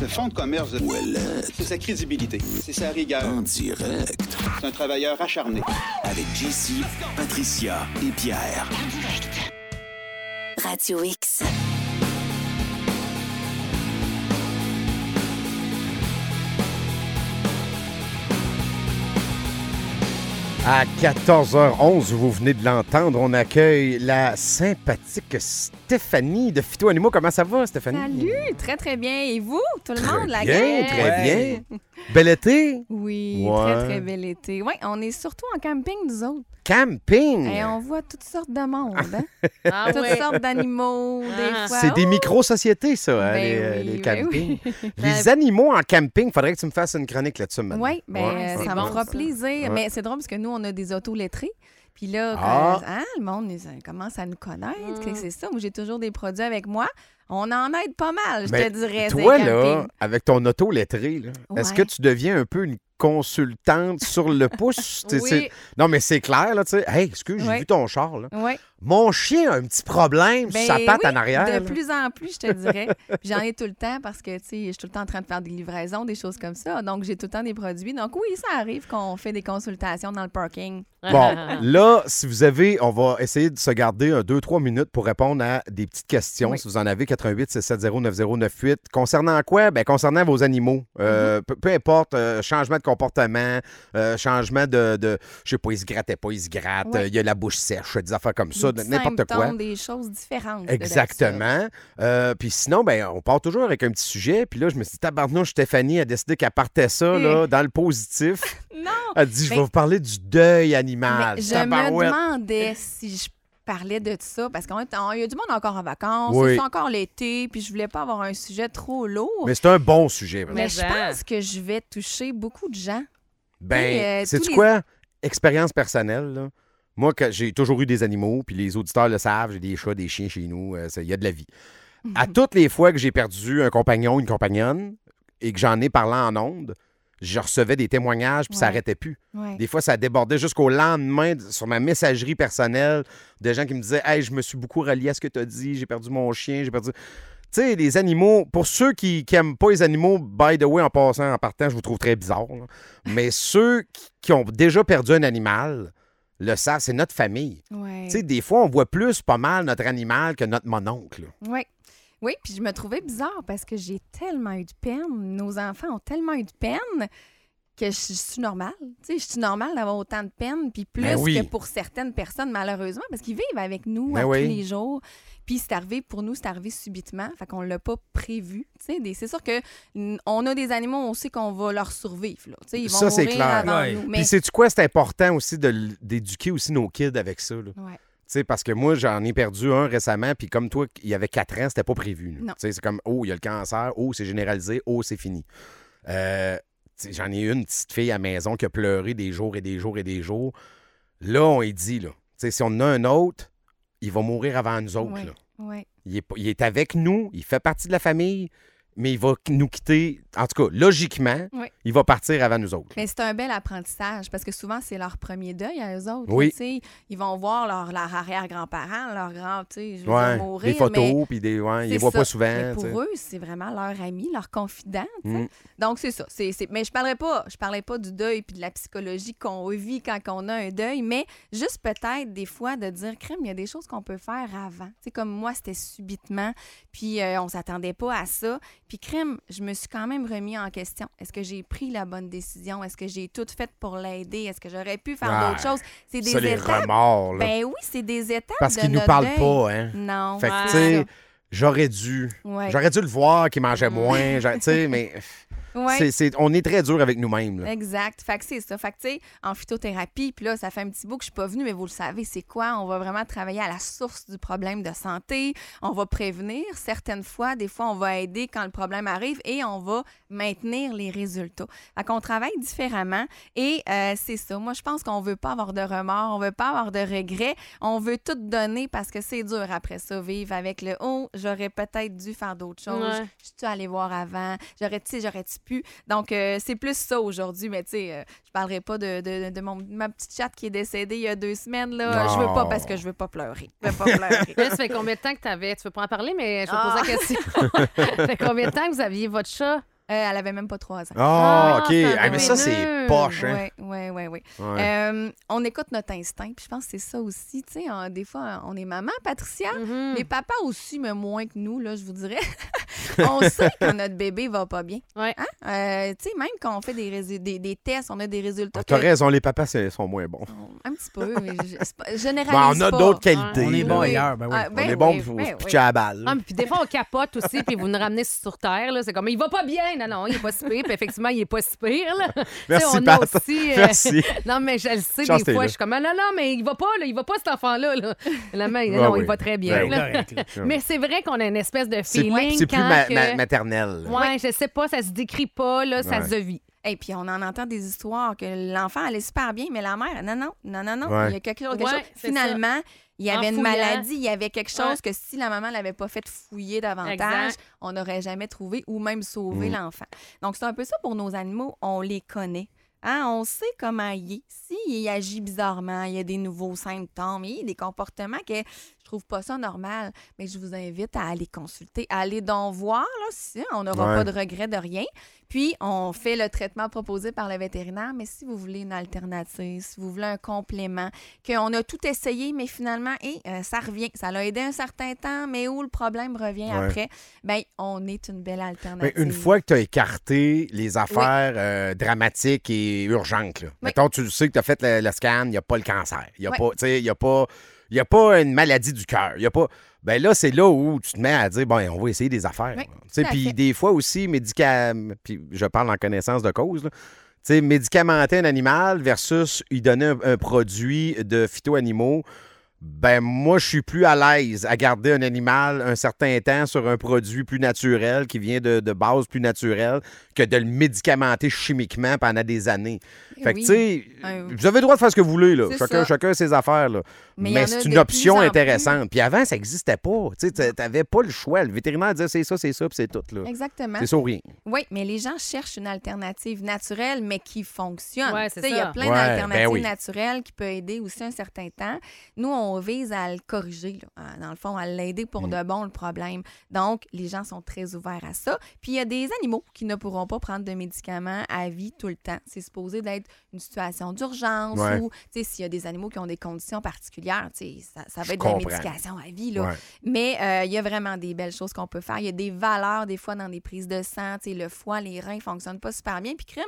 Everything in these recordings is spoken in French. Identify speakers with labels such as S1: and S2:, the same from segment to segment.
S1: Le fonds de commerce de c'est sa crédibilité, c'est sa rigueur.
S2: En direct.
S1: C'est un travailleur acharné.
S2: Avec JC, Patricia et Pierre.
S3: Radio X.
S4: À 14h11, vous venez de l'entendre, on accueille la sympathique Stéphanie de Phyto Animaux. Comment ça va, Stéphanie?
S5: Salut, très très bien. Et vous, tout le
S4: Très
S5: monde, la
S4: bien,
S5: gang?
S4: très bien. Bel été?
S5: Oui,
S4: Ouais.
S5: très très bel été. Oui, on est surtout en camping, nous autres.
S4: Camping!
S5: Et on voit toutes sortes de monde, hein?
S6: Ah
S5: toutes
S6: ouais.
S5: sortes d'animaux, des
S6: Ah.
S5: fois.
S4: C'est des
S5: Oh!
S4: micro-sociétés, ça, hein,
S5: Ben
S4: les, euh,
S5: oui,
S4: les
S5: ben
S4: campings.
S5: oui.
S4: Les animaux en camping, faudrait que tu me fasses une chronique là-dessus maintenant.
S5: Oui, ben,
S4: Ouais,
S5: euh,
S4: ouais,
S5: ça
S6: bon,
S5: me fera
S6: ça.
S5: plaisir.
S4: Ouais.
S5: Mais c'est drôle parce que nous, on a des autos lettrées. Puis là, quand-
S4: Ah.
S5: hein, le monde euh, commence à nous connaître.
S6: Mm.
S5: que C'est ça? Moi, j'ai toujours des produits avec moi. On en aide pas mal, je
S4: Ben,
S5: te dirais. ces
S4: Toi, là, avec ton auto lettré, est-ce que tu deviens un peu une consultante sur le pouce?
S6: Oui.
S4: Non, mais c'est clair, là, tu sais. Hey, excuse, j'ai vu ton char, là.
S5: Ouais.
S4: Mon chien a un petit problème sur
S5: Ben
S4: sa patte
S5: oui,
S4: en arrière.
S5: De
S4: là.
S5: plus en plus, je te dirais. J'en ai tout le temps parce que, tu sais, je suis tout le temps en train de faire des livraisons, des choses comme ça. Donc, j'ai tout le temps des produits. Donc, oui, ça arrive qu'on fait des consultations dans le parking.
S4: Bon, là, si vous avez, on va essayer de se garder un 2-3 minutes pour répondre à des petites questions.
S5: Oui.
S4: Si vous en avez, 88 670 9098. Concernant quoi? Ben, concernant vos animaux. Euh,
S5: Mm-hmm.
S4: peu, peu importe, euh, changement de comportement, euh, changement de, de je sais pas, ils se grattaient pas, ils se grattent,
S5: Ouais.
S4: euh, il y a la bouche sèche, des affaires comme ça, n'importe quoi.
S5: des choses différentes.
S4: Exactement. Euh, puis sinon, ben, on part toujours avec un petit sujet. Puis là, je me suis dit, tabarnouche, Stéphanie a décidé qu'elle partait ça là, dans le positif.
S5: Non!
S4: Elle dit, je
S5: Ben-
S4: vais vous parler du deuil animal.
S5: Je me demandais si je parlais de ça parce qu'il y a du monde encore en vacances,
S4: Oui.
S5: c'est encore l'été, puis je voulais pas avoir un sujet trop lourd.
S4: Mais c'est un bon sujet. vraiment.
S5: Mais je pense que je vais toucher beaucoup de gens.
S4: Ben,
S5: euh,
S4: sais-tu
S5: tous les-
S4: quoi? Expérience personnelle, là. Moi, j'ai toujours eu des animaux, puis les auditeurs le savent, j'ai des chats, des chiens chez nous, euh, il y a de la vie. À toutes les fois que j'ai perdu un compagnon, une compagnonne, et que j'en ai parlé en ondes, je recevais des témoignages, puis ça
S5: Ouais.
S4: n'arrêtait plus.
S5: Ouais.
S4: Des fois, ça débordait jusqu'au lendemain sur ma messagerie personnelle de gens qui me disaient Hey, je me suis beaucoup relié à ce que tu as dit, j'ai perdu mon chien, j'ai perdu. Tu sais, les animaux, pour ceux qui n'aiment pas les animaux, by the way, en passant, en partant, je vous trouve très bizarre. là. Mais ceux qui, ont déjà perdu un animal le savent, c'est notre famille.
S5: Ouais.
S4: Tu sais, des fois, on voit plus pas mal notre animal que notre mononcle.
S5: Oui. Oui, puis je me trouvais bizarre parce que j'ai tellement eu de peine. Nos enfants ont tellement eu de peine que je, je suis normale. Tu sais, je suis normale d'avoir autant de peine, puis plus
S4: Ben oui.
S5: que pour certaines personnes, malheureusement, parce qu'ils vivent avec nous
S4: Ben
S5: à
S4: oui.
S5: tous les jours. Puis c'est arrivé pour nous, c'est arrivé subitement. Fait qu'on l'a pas prévu. Tu sais, des- c'est sûr que on a des animaux, on sait qu'on va leur survivre. Là. Tu sais, ils vont
S4: Ça, c'est
S5: mourir
S4: clair.
S5: avant
S6: Ouais.
S5: nous. Mais
S4: Puis, sais-tu quoi? C'est important aussi d'éduquer aussi nos kids avec ça. là?
S5: Ouais.
S4: Tu sais, parce que moi, j'en ai perdu un récemment, puis comme toi, il y avait 4 ans, c'était pas prévu. c'est comme, oh, il y a le cancer, oh, c'est généralisé, oh, c'est fini. Euh, j'en ai une petite fille à la maison qui a pleuré des jours et des jours et des jours. Là, on est dit, là, tu sais, si on en a un autre, il va mourir avant nous autres. Là.
S5: ouais.
S4: Il, est, il est avec nous, il fait partie de la famille, mais il va nous quitter. En tout cas, logiquement, il va partir avant nous autres.
S5: Mais c'est un bel apprentissage parce que souvent, c'est leur premier deuil à eux autres.
S4: Oui.
S5: là. Ils vont voir leur, leur arrière-grand-parent, leur grand, tu sais,
S4: Ouais,
S5: mourir.
S4: des photos, puis des. Ouais, ils
S5: c'est
S4: les voient
S5: ça.
S4: pas souvent.
S5: mais pour eux, c'est vraiment leur ami, leur confident.
S4: Mm.
S5: Donc, c'est ça. C'est, c'est- Mais je parlerai pas, je parlais pas du deuil puis de la psychologie qu'on vit quand on a un deuil, mais juste peut-être des fois de dire, crème, il y a des choses qu'on peut faire avant. Tu sais, comme moi, c'était subitement, puis euh, on s'attendait pas à ça. Puis crème, je me suis quand même remis en question. Est-ce que j'ai pris la bonne décision? Est-ce que j'ai tout fait pour l'aider? Est-ce que j'aurais pu faire d'autres choses? C'est des
S4: Ça, les
S5: étapes.
S4: remords, là.
S5: Ben oui, c'est des étapes.
S4: Parce
S5: de
S4: qu'ils nous
S5: deuil.
S4: pas, hein.
S5: Non.
S4: Fait que, tu sais, j'aurais dû.
S5: Ouais.
S4: J'aurais dû le voir qu'il mangeait moins. Tu sais, mais.
S5: Ouais.
S4: c'est- c'est- on est très dur avec nous-mêmes. là.
S5: Exact. Fait que c'est ça. Fait que, tu sais, en phytothérapie, puis là, ça fait un petit bout que je suis pas venue, mais vous le savez, c'est quoi? On va vraiment travailler à la source du problème de santé. On va prévenir certaines fois. Des fois, on va aider quand le problème arrive et on va maintenir les résultats. Fait qu'on travaille différemment et euh, c'est ça. Moi, je pense qu'on veut pas avoir de remords, on veut pas avoir de regrets. On veut tout donner parce que c'est dur après ça, vivre avec le « Oh, j'aurais peut-être dû faire d'autres choses.
S6: Ouais.
S5: Je suis allée voir avant. J'aurais, tu sais, j'aurais-tu plus. Donc, euh, c'est plus ça aujourd'hui. Mais tu sais, euh, je parlerai pas de, de, de mon, ma petite chatte qui est décédée il y a deux semaines. Là. Je veux pas parce que je veux pas pleurer. Je veux pas pleurer.
S3: Là, ça fait combien de temps que tu avais? Tu veux pas en parler, mais je vais
S5: Ah.
S3: poser la question. ça fait combien de temps que vous aviez votre chat?
S5: Euh, elle avait même pas trois ans.
S4: Ah,
S3: Ah,
S4: OK. Ah, mais ça, c'est poche, hein?
S5: Oui, oui, oui.
S4: Ouais.
S5: Euh, on écoute notre instinct, puis je pense que c'est ça aussi. Tu sais, hein, des fois, on est maman, Patricia,
S3: Mhm.
S5: mais papa aussi, mais moins que nous, là, je vous dirais. on sait quand notre bébé va pas bien.
S3: Ouais.
S5: Hein? Euh, tu sais, même quand on fait des, résu- des, des tests, on a des résultats.
S4: Ah, T'as
S5: que-
S4: raison, les papas c'est- sont moins bons.
S5: Un petit peu, mais je, c'est pas-
S4: Ben,
S5: généralise
S4: on a
S5: pas.
S4: d'autres qualités.
S6: On est bon
S4: là.
S6: ailleurs, ben oui.
S5: Ah,
S4: On
S5: ben
S4: est bon
S5: oui,
S4: pour
S5: ben oui.
S4: pitcher à la balle.
S3: Ah, mais puis des fois, on capote aussi, puis vous nous ramenez sur terre. là. C'est comme, il va pas bien. Non, non, il est pas si pire. Puis effectivement, il est pas si pire. Là. Tu sais,
S4: Merci,
S3: on a
S4: Pat.
S3: aussi, euh,
S4: Merci.
S3: Non, mais je le sais,
S4: Chance,
S3: des
S4: t'es
S3: fois,
S4: là.
S3: je suis comme, ah, non, non, mais il va pas, là, il va pas cet enfant-là. Là. La main,
S4: Ouais,
S3: non,
S4: oui.
S3: il va très bien.
S4: Ben
S3: là.
S6: Correct, là.
S3: Mais c'est vrai qu'on a une espèce de
S4: C'est
S3: feeling.
S4: c'est plus
S3: quand
S4: ma-
S3: que-
S4: ma- maternel. là.
S3: Ouais, je sais pas, ça se décrit pas, là, ça
S4: Ouais.
S3: se vit.
S5: Et puis, on en entend des histoires que l'enfant allait super bien, mais la mère, non, non, non, non, non,
S4: Ouais.
S5: il y a quelque chose. quelque
S3: Ouais,
S5: chose.
S3: c'est
S5: Finalement, il y
S3: En
S5: avait une
S3: fouillant.
S5: maladie, il y avait quelque chose
S3: Ouais.
S5: que si la maman l'avait pas fait fouiller davantage,
S3: Exact.
S5: on n'aurait jamais trouvé ou même sauvé
S4: Mm.
S5: l'enfant. Donc, c'est un peu ça pour nos animaux, on les connaît. Hein, on sait comment il est. S'il agit bizarrement, il y a des nouveaux symptômes, il y a des comportements que trouve pas ça normal. Mais je vous invite à aller consulter, à aller donc voir, là, si on n'aura
S4: Ouais.
S5: pas de regret de rien. Puis, on fait le traitement proposé par le vétérinaire. Mais si vous voulez une alternative, si vous voulez un complément, qu'on a tout essayé, mais finalement, et, euh, ça revient. Ça l'a aidé un certain temps, mais où le problème revient
S4: Ouais.
S5: après, bien, on est une belle
S4: Mais
S5: alternative.
S4: une fois que tu as écarté les affaires euh, dramatiques et urgentes, là. mettons, tu sais que tu as fait le, le scan, il n'y a pas le cancer. Il n'y pas- y a, pas- il y a pas une maladie du cœur. Il y a pas. Ben là, c'est là où tu te mets à dire, bon, on va essayer des affaires. Puis des fois aussi, médicaments, puis je parle en connaissance de cause, là. Tu sais, médicamenter un animal versus lui donner un, un produit de phyto-animaux. Ben, moi, je suis plus à l'aise à garder un animal un certain temps sur un produit plus naturel, qui vient de, de base plus naturelle, que de le médicamenter chimiquement pendant des années.
S5: Eh
S4: Fait que,
S5: oui.
S4: tu sais,
S5: Ouais.
S4: vous avez le droit de faire ce que vous voulez, là. Chacun,
S5: ça.
S4: chacun ses affaires, là.
S5: Mais
S4: c'est une option intéressante. Puis avant, ça n'existait pas. Tu sais, t'avais pas le choix. Le vétérinaire disait c'est ça, c'est ça, puis c'est tout, là.
S5: Exactement.
S4: C'est ça ou rien.
S5: Oui, mais les gens cherchent une alternative naturelle, mais qui fonctionne.
S3: Ouais, c'est
S5: Tu sais, Il y
S3: ça.
S5: a plein
S4: Ouais,
S5: d'alternatives
S4: ben oui.
S5: naturelles qui peuvent aider aussi un certain temps. Nous, on vise à le corriger, là. À- dans le fond, à l'aider
S4: Mm.
S5: pour de bon, le problème. Donc, les gens sont très ouverts à ça. Puis, il y a des animaux qui ne pourront pas prendre de médicaments à vie tout le temps. C'est supposé d'être une situation d'urgence
S4: Ouais.
S5: ou, tu sais, s'il y a des animaux qui ont des conditions particulières, tu sais, ça, ça va être de la médication à vie, là.
S4: Ouais.
S5: Mais euh, il y a vraiment des belles choses qu'on peut faire. Il y a des valeurs, des fois, dans des prises de sang. Tu sais, le foie, les reins ne fonctionnent pas super bien. Puis, crime,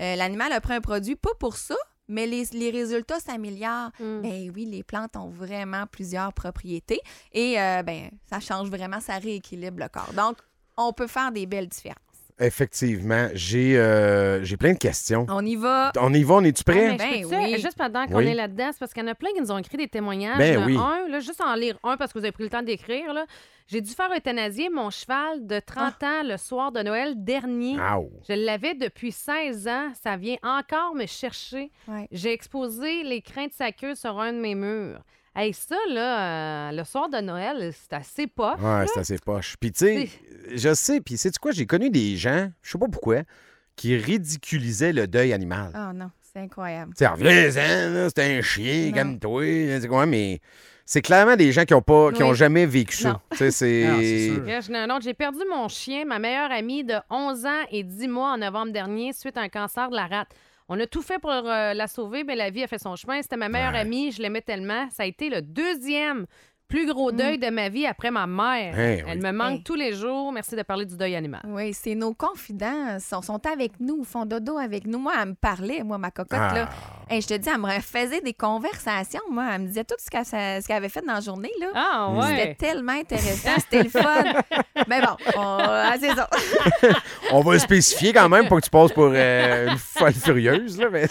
S5: euh, l'animal a pris un produit, pas pour ça, mais les, les résultats s'améliorent.
S3: Mm.
S5: Ben oui, les plantes ont vraiment plusieurs propriétés. Et euh, ben, ça change vraiment, ça rééquilibre le corps. Donc, on peut faire des belles différences.
S4: Effectivement. J'ai euh, j'ai plein de questions.
S5: On y va.
S4: On y va, on est-tu
S3: Ah,
S4: prêt?
S3: je
S5: Ben oui.
S3: Juste pendant qu'on
S4: Oui.
S3: est là-dedans, c'est parce qu'il y en a plein qui nous ont écrit des témoignages.
S4: Ben oui.
S3: Un, là, juste en lire un parce que vous avez pris le temps d'écrire. là. J'ai dû faire euthanasier mon cheval de 30
S5: Ah.
S3: ans le soir de Noël dernier.
S4: Ow.
S3: Je l'avais depuis 16 ans. Ça vient encore me chercher.
S5: Ouais.
S3: J'ai exposé les crins de sa queue sur un de mes murs. Hey, ça, là, euh, le soir de Noël, c'est assez pas.
S4: Ouais, c'est assez poche. Puis, tu sais, je sais, puis, sais-tu quoi? J'ai connu des gens, je sais pas pourquoi, qui ridiculisaient le deuil animal.
S5: Oh non, c'est incroyable.
S4: Tu sais, c'est un chien, calme-toi. c'est quoi, mais c'est clairement des gens qui ont pas, qui
S5: Oui.
S4: ont jamais vécu ça.
S5: Non.
S4: Tu sais, c'est.
S3: J'ai perdu mon chien, ma meilleure amie de 11 ans et 10 mois en novembre dernier suite à un cancer de la rate. On a tout fait pour euh, la sauver, mais la vie a fait son chemin. C'était ma meilleure
S4: Ouais.
S3: amie, je l'aimais tellement. Ça a été le deuxième plus gros deuil de ma vie après ma mère. Elle
S4: oui.
S3: me manque
S5: Hey.
S3: tous les jours. Merci de parler du deuil animal.
S5: Oui, c'est nos confidents. Ils sont, sont avec nous, font dodo avec nous. Moi, elle me parlait, moi, ma cocotte,
S4: Ah.
S5: là. Hey, je te dis, elle me faisait des conversations, moi. Elle me disait tout ce qu'elle avait fait dans la journée, là.
S3: Ah,
S5: C'était
S3: ouais.
S5: tellement intéressant, c'était le fun. Mais bon, on- ah, c'est ça.
S4: On va le spécifier quand même pour que tu passes pour euh, une folle furieuse. Là, mais...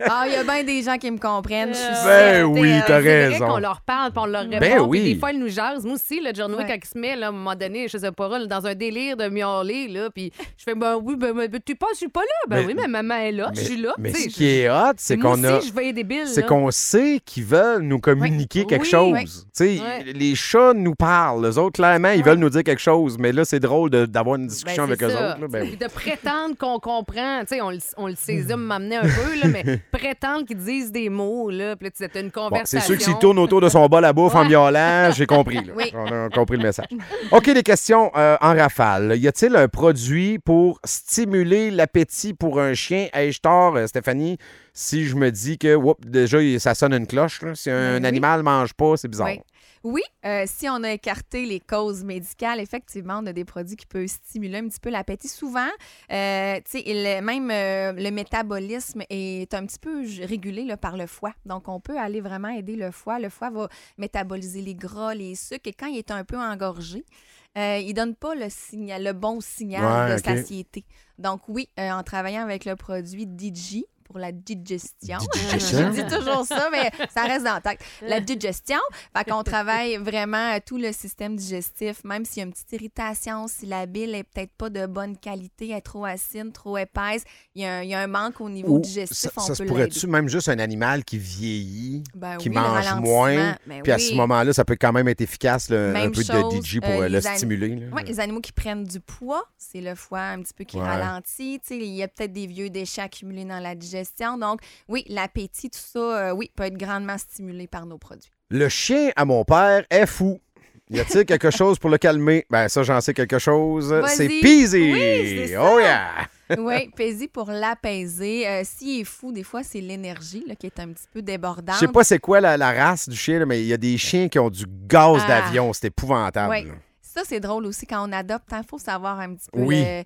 S5: Ah, il y a bien des gens qui me comprennent. Je suis
S3: Ben
S5: certaine.
S4: oui, t'as
S3: vrai
S4: raison.
S3: qu'on leur parle, on leur répond.
S4: Ben
S3: puis
S4: oui.
S3: Des fois, ils nous jasent. Moi aussi, le John Wick,
S5: Ouais.
S3: quand il se met, là, à un moment donné, je sais pas, dans un délire de miauler, là, puis je fais, ben oui, ben, ben, tu penses je suis pas là? Ben
S4: Mais-
S3: oui, mais maman est là, je suis là.
S4: Mais ce qui est hot, c'est qu'on a.
S3: aussi, je vais débile.
S4: C'est qu'on sait qu'ils veulent nous communiquer
S3: Oui.
S4: quelque
S3: Oui.
S4: chose.
S5: Oui.
S4: Les chats nous parlent. Les autres, clairement, ils veulent nous dire quelque chose. Mais là, c'est drôle d'avoir une discussion
S3: Ben,
S4: avec
S3: c'est
S4: eux autres. là. Ben
S3: de prétendre qu'on comprend. Tu sais, on, le- on le saisit, m'amener un peu, là, mais prétendre qu'ils disent des mots, là. Puis là, tu as une
S4: Bon,
S3: conversation.
S4: c'est sûr que s'il tourne autour de son bol à bouffe en. Miaulant, j'ai compris. là.
S5: Oui.
S4: On a compris le message. OK, les questions euh, en rafale. Y a-t-il un produit pour stimuler l'appétit pour un chien? Ai-je tort, euh, Stéphanie, si je me dis que, oups, déjà, il- ça sonne une cloche. là. Si un
S5: Ben oui.
S4: animal mange pas, c'est bizarre.
S5: Oui. Oui, euh, si on a écarté les causes médicales, effectivement, on a des produits qui peuvent stimuler un petit peu l'appétit. Souvent, euh, même euh, le métabolisme est un petit peu régulé là, par le foie. Donc, on peut aller vraiment aider le foie. Le foie va métaboliser les gras, les sucres, et quand il est un peu engorgé, euh, il donne pas le, signal, le bon signal
S4: Ouais,
S5: de satiété. Donc, oui, euh, en travaillant avec le produit Digi, pour la digestion.
S4: Digestion.
S5: Je dis toujours ça, mais ça reste dans la tête. La digestion. Fait qu'on travaille vraiment euh, tout le système digestif, même s'il y a une petite irritation, si la bile est peut-être pas de bonne qualité, elle est trop acide, trop épaisse, il y a un, il y a un manque au niveau
S4: Ou
S5: digestif,
S4: ça,
S5: on
S4: ça se pourrait-tu même juste un animal qui vieillit,
S5: Ben
S4: qui
S5: oui,
S4: mange moins,
S5: ben
S4: puis à ce moment-là, ça peut quand même être efficace, là, un peu
S5: chose,
S4: de DJ pour
S5: euh,
S4: euh, le stimuler. là.
S5: Ouais, les animaux qui prennent du poids, c'est le foie un petit peu qui
S4: Ouais.
S5: ralentit. Tu sais, il y a peut-être des vieux déchets accumulés dans la digestion. Donc, oui, l'appétit, tout ça, euh, oui, peut être grandement stimulé par nos produits.
S4: Le chien à mon père est fou. Y a-t-il quelque chose pour le calmer? Ben ça, j'en sais quelque chose. C'est Peasy!
S5: Oui,
S4: oh yeah!
S5: Oui, Paisy pour l'apaiser. Euh, S'il est fou, des fois, c'est l'énergie qui est un petit peu débordante.
S4: Je sais pas c'est quoi la, la race du chien, là, mais il y a des chiens qui ont du gaz
S5: Ah.
S4: d'avion. C'est épouvantable.
S5: Ouais. Ça, c'est drôle aussi quand on adopte. Il faut savoir un petit peu
S4: Oui.
S5: le-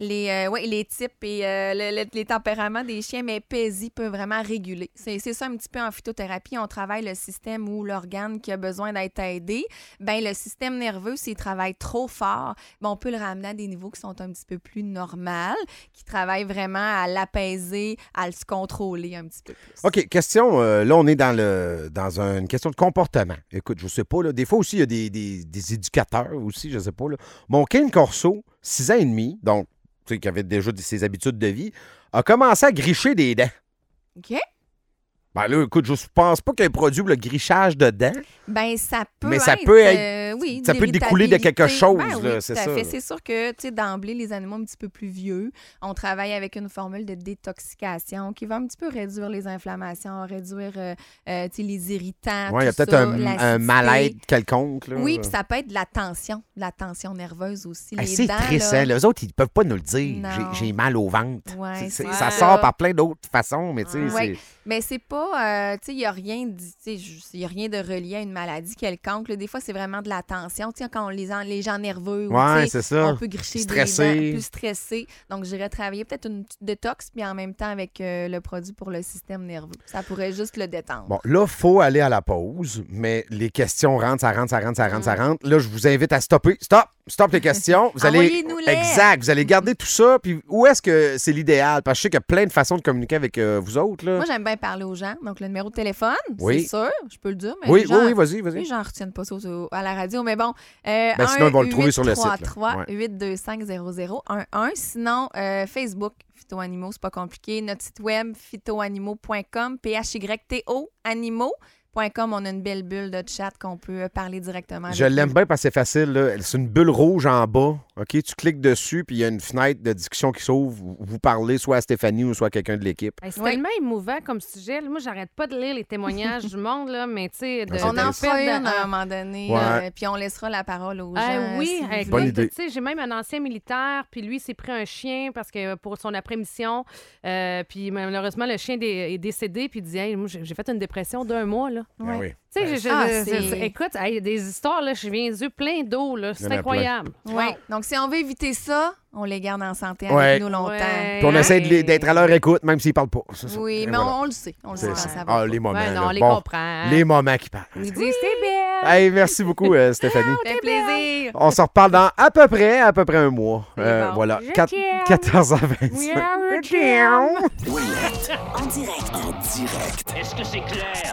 S5: les, euh, ouais, les types et euh, le- le- les tempéraments des chiens, mais Paisy peut vraiment réguler. C'est ça un petit peu en phytothérapie. On travaille le système ou l'organe qui a besoin d'être aidé. Ben, le système nerveux, s'il travaille trop fort, ben, on peut le ramener à des niveaux qui sont un petit peu plus normaux, qui travaillent vraiment à l'apaiser, à le se contrôler un petit peu plus.
S4: OK, question. euh, là, on est dans, le, dans un- une question de comportement. Écoute, je sais pas. Là, des fois aussi, il y a des, des- des éducateurs aussi, je sais pas. Là. Mon Ken Corso, 6 ans et demi, donc, tu sais, qui avait déjà ses habitudes de vie, a commencé à gricher des dents.
S5: OK?
S4: Ben là, écoute, je pense pas qu'il y ait un produit le grichage de dents.
S5: Ben, ça peut
S4: Mais ça
S5: être,
S4: peut être-
S5: euh, oui,
S4: ça peut découler de quelque chose,
S5: Ben oui,
S4: c'est ça.
S5: C'est sûr que, tu sais, d'emblée, les animaux un petit peu plus vieux, on travaille avec une formule de détoxication qui va un petit peu réduire les inflammations, réduire, euh, euh, tu sais, les irritants,
S4: Ouais, il y a peut-être un, un mal-être quelconque. Là.
S5: Oui, puis ça peut être de la tension, de la tension nerveuse aussi.
S4: Hey,
S5: les
S4: c'est triste,
S5: là.
S4: hein? Les autres, ils peuvent pas nous le dire. J'ai- mal au ventre.
S5: Ouais,
S4: ça
S5: ça.
S4: sort par plein d'autres façons, mais tu sais,
S5: Ouais. Mais c'est pas, euh, tu sais, il n'y a rien, de- y a rien de relié à une maladie quelconque. là. Des fois, c'est vraiment de la tension. Tu sais, quand on, les, en- les gens nerveux, ou,
S4: Ouais, c'est ça.
S5: on peut gricher
S4: Stressé.
S5: des plus stressé. Donc, j'irais travailler peut-être une petite détox, puis en même temps avec euh, le produit pour le système nerveux. Ça pourrait juste le détendre.
S4: Bon, là, faut aller à la pause, mais les questions rentrent, ça rentre, ça rentre, ça rentre, ça rentre. Là, je vous invite à stopper. Stop! Stop les questions. Vous allez.
S5: Envoyez-nous-les.
S4: Exact. Vous allez garder tout ça. Puis où est-ce que c'est l'idéal? Parce que je sais qu'il y a plein de façons de communiquer avec euh, vous autres. Là.
S5: Moi, j'aime bien parler aux gens. Donc, le numéro de téléphone,
S4: Oui.
S5: c'est sûr, je peux le dire. Mais
S4: oui,
S5: les
S4: oui,
S5: gens-
S4: oui, vas-y,
S5: Les
S4: vas-y.
S5: gens ne retiennent pas ça à la radio, mais bon.
S4: Ben, sinon, ils vont le trouver sur le site, là.
S5: 3
S4: Ouais.
S5: 825 0011 Sinon, euh, Facebook, Phytoanimaux, c'est pas compliqué. Notre site web, phytoanimaux.com, P-H-Y-T-O, animaux.com. On a une belle bulle de chat qu'on peut euh, parler directement avec
S4: Je l'aime bien parce que c'est facile. là. C'est une bulle rouge en bas. OK? Tu cliques dessus, puis il y a une fenêtre de discussion qui s'ouvre. Vous- parlez soit à Stéphanie ou soit à quelqu'un de l'équipe.
S3: Hey, c'est
S5: Oui.
S3: tellement émouvant comme sujet. là. Moi, j'arrête pas de lire les témoignages du monde, là, mais tu sais, de,
S5: On en fera
S3: fait de-
S5: à un moment donné,
S4: Ouais.
S5: euh, puis on laissera la parole aux gens.
S3: Ah oui,
S5: si
S4: Bonne
S5: voulez.
S4: idée.
S3: tu sais, j'ai même un ancien militaire, puis lui s'est pris un chien parce que pour son après-mission, euh, puis malheureusement le chien est décédé, puis il dit, hey, j'ai fait une dépression d'un mois là.
S4: Ah
S5: Ouais.
S4: oui.
S3: Tu sais, j'ai- j'ai-
S5: Ah,
S3: j'ai-
S5: c'est-
S3: écoute, hey, il y a des histoires là, je viens les yeux pleins d'eau là,
S4: Il y
S3: c'est
S4: a
S3: incroyable.
S5: Ouais. Donc, si on veut éviter ça, on les garde en santé
S4: Ouais.
S5: avec nous longtemps.
S3: Ouais.
S4: Puis on
S3: Hein?
S4: essaie de les- d'être à leur écoute, même s'ils parlent pas. C'est ça.
S5: Oui,
S4: Et
S5: mais
S4: voilà.
S5: on, on le sait. On le sait
S4: C'est
S5: quand
S4: ça.
S5: ça va.
S4: Ah, les moments.
S3: Ouais, non,
S4: là.
S3: on les
S4: Bon,
S3: comprend.
S4: Les moments qui parlent.
S3: Ils disent c'est belle.
S4: Hey, merci beaucoup, euh, Stéphanie.
S5: Ça fait plaisir.
S4: On se reparle dans à peu près, à peu près un mois. Euh,
S5: bon.
S4: Voilà,
S3: Je
S4: Quat-
S3: t'aime.
S4: 14h25.
S3: We are a jam.
S2: Ouellette,
S6: En direct.
S2: en direct.
S7: Est-ce que c'est clair?